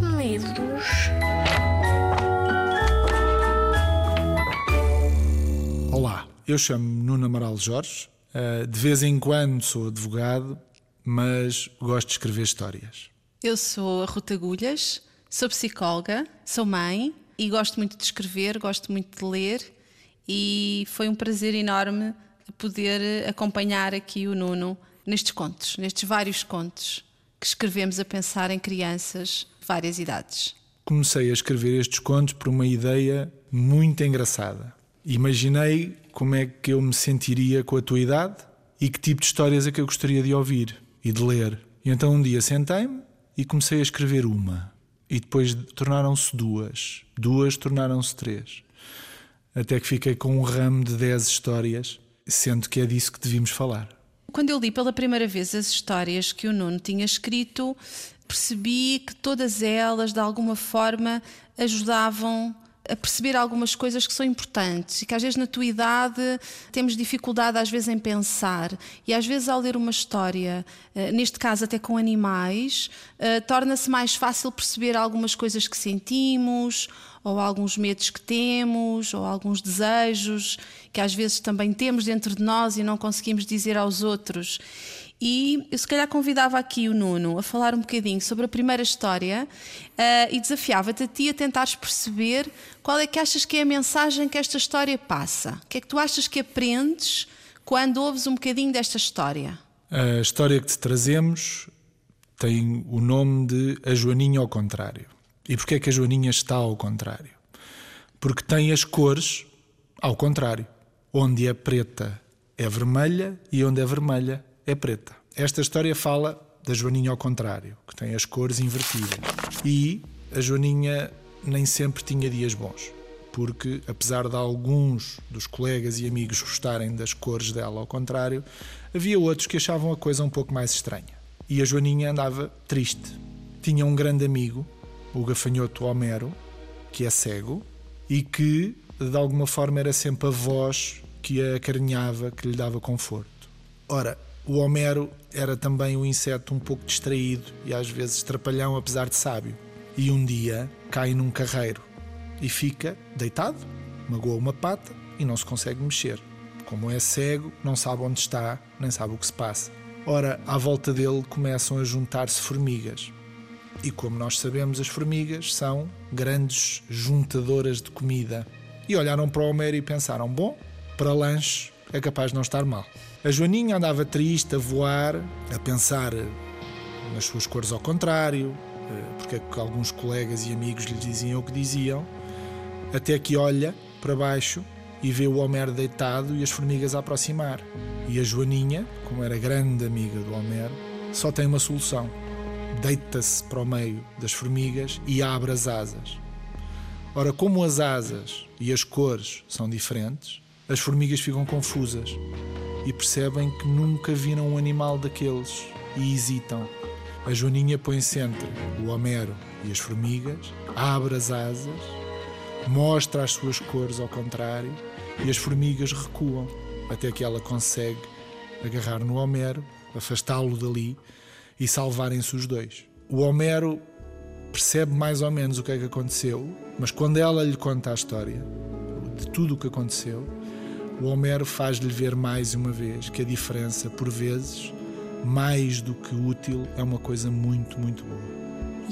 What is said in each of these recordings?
medos. Olá, eu chamo-me Nuno Amaral Jorge. Uh, de vez em quando sou advogado, mas gosto de escrever histórias. Eu sou a Ruta Agulhas, sou psicóloga, sou mãe e gosto muito de escrever, gosto muito de ler e foi um prazer enorme poder acompanhar aqui o Nuno nestes contos, nestes vários contos que escrevemos a pensar em crianças várias idades. Comecei a escrever estes contos por uma ideia muito engraçada. Imaginei como é que eu me sentiria com a tua idade e que tipo de histórias é que eu gostaria de ouvir e de ler. E então um dia sentei-me e comecei a escrever uma. E depois tornaram-se duas. Duas tornaram-se três. Até que fiquei com um ramo de dez histórias, sendo que é disso que devíamos falar. Quando eu li pela primeira vez as histórias que o Nuno tinha escrito, percebi que todas elas, de alguma forma, ajudavam a perceber algumas coisas que são importantes e que às vezes na tua idade temos dificuldade às vezes em pensar. E às vezes ao ler uma história, eh, neste caso até com animais, eh, torna-se mais fácil perceber algumas coisas que sentimos ou alguns medos que temos ou alguns desejos que às vezes também temos dentro de nós e não conseguimos dizer aos outros. E eu se calhar convidava aqui o Nuno a falar um bocadinho sobre a primeira história uh, e desafiava-te a ti a tentares perceber qual é que achas que é a mensagem que esta história passa. O que é que tu achas que aprendes quando ouves um bocadinho desta história? A história que te trazemos tem o nome de A Joaninha ao Contrário. E porquê é que a Joaninha está ao contrário? Porque tem as cores ao contrário. Onde é preta é vermelha e onde é vermelha é preta. Esta história fala da Joaninha ao contrário, que tem as cores invertidas. E a Joaninha nem sempre tinha dias bons, porque apesar de alguns dos colegas e amigos gostarem das cores dela ao contrário, havia outros que achavam a coisa um pouco mais estranha. E a Joaninha andava triste. Tinha um grande amigo, o gafanhoto Homero, que é cego e que de alguma forma era sempre a voz que a acarinhava, que lhe dava conforto. Ora, o Homero era também um inseto um pouco distraído e às vezes trapalhão, apesar de sábio. E um dia cai num carreiro e fica deitado, magoa uma pata e não se consegue mexer. Como é cego, não sabe onde está, nem sabe o que se passa. Ora, à volta dele começam a juntar-se formigas. E como nós sabemos, as formigas são grandes juntadoras de comida. E olharam para o Homero e pensaram: bom, para lanche é capaz de não estar mal. A Joaninha andava triste a voar, a pensar nas suas cores ao contrário, eh, porque é que alguns colegas e amigos lhe diziam o que diziam, até que olha para baixo e vê o Homero deitado e as formigas a aproximar. E a Joaninha, como era grande amiga do Homero, só tem uma solução. Deita-se para o meio das formigas e abre as asas. Ora, como as asas e as cores são diferentes, as formigas ficam confusas e percebem que nunca viram um animal daqueles e hesitam. A Joaninha põe-se entre o Homero e as formigas, abre as asas, mostra as suas cores ao contrário e as formigas recuam até que ela consegue agarrar no Homero, afastá-lo dali e salvarem-se os dois. O Homero percebe mais ou menos o que é que aconteceu, mas quando ela lhe conta a história de tudo o que aconteceu, o Homero faz-lhe ver mais uma vez que a diferença, por vezes, mais do que útil, é uma coisa muito, muito boa.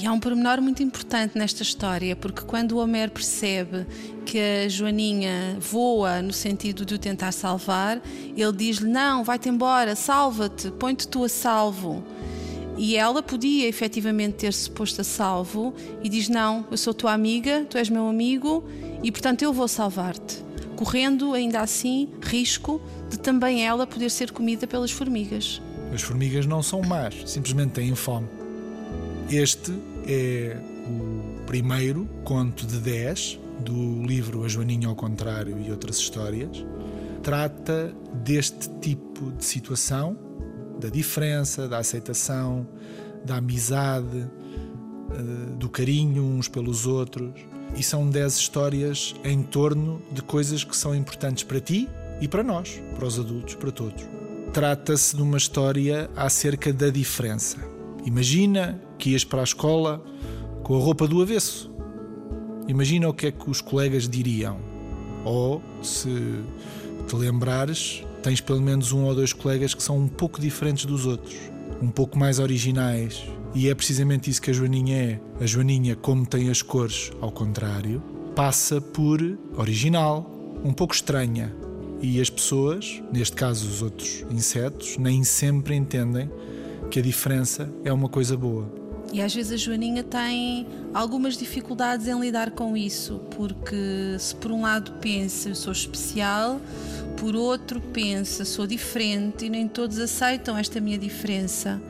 E há um pormenor muito importante nesta história, porque quando o Homero percebe que a Joaninha voa no sentido de o tentar salvar, ele diz-lhe: Não, vai-te embora, salva-te, põe-te tu a salvo. E ela podia efetivamente ter-se posto a salvo e diz: Não, eu sou tua amiga, tu és meu amigo e portanto eu vou salvar-te correndo ainda assim risco de também ela poder ser comida pelas formigas. As formigas não são más, simplesmente têm fome. Este é o primeiro conto de 10 do livro A Joaninha ao Contrário e Outras Histórias. Trata deste tipo de situação, da diferença, da aceitação, da amizade, eh, do carinho uns pelos outros e são 10 histórias em torno de coisas que são importantes para ti e para nós, para os adultos, para todos. Trata-se de uma história acerca da diferença. Imagina que ias para a escola com a roupa do avesso. Imagina o que é que os colegas diriam. Ou, se te lembrares, tens pelo menos um ou dois colegas que são um pouco diferentes dos outros, um pouco mais originais. E é precisamente isso que a Joaninha é. A Joaninha, como tem as cores ao contrário, passa por original, um pouco estranha. E as pessoas, neste caso os outros insetos, nem sempre entendem que a diferença é uma coisa boa. E às vezes a Joaninha tem algumas dificuldades em lidar com isso, porque se por um lado pensa eu sou especial, por outro pensa sou diferente e nem todos aceitam esta minha diferença.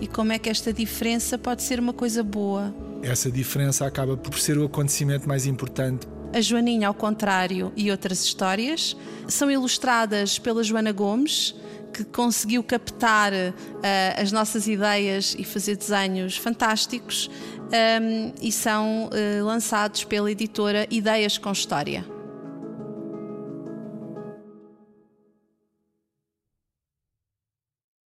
E como é que esta diferença pode ser uma coisa boa? Essa diferença acaba por ser o acontecimento mais importante a Joaninha ao contrário e outras histórias são ilustradas pela Joana Gomes, que conseguiu captar uh, as nossas ideias e fazer desenhos fantásticos um, e são uh, lançados pela editora Ideias com História.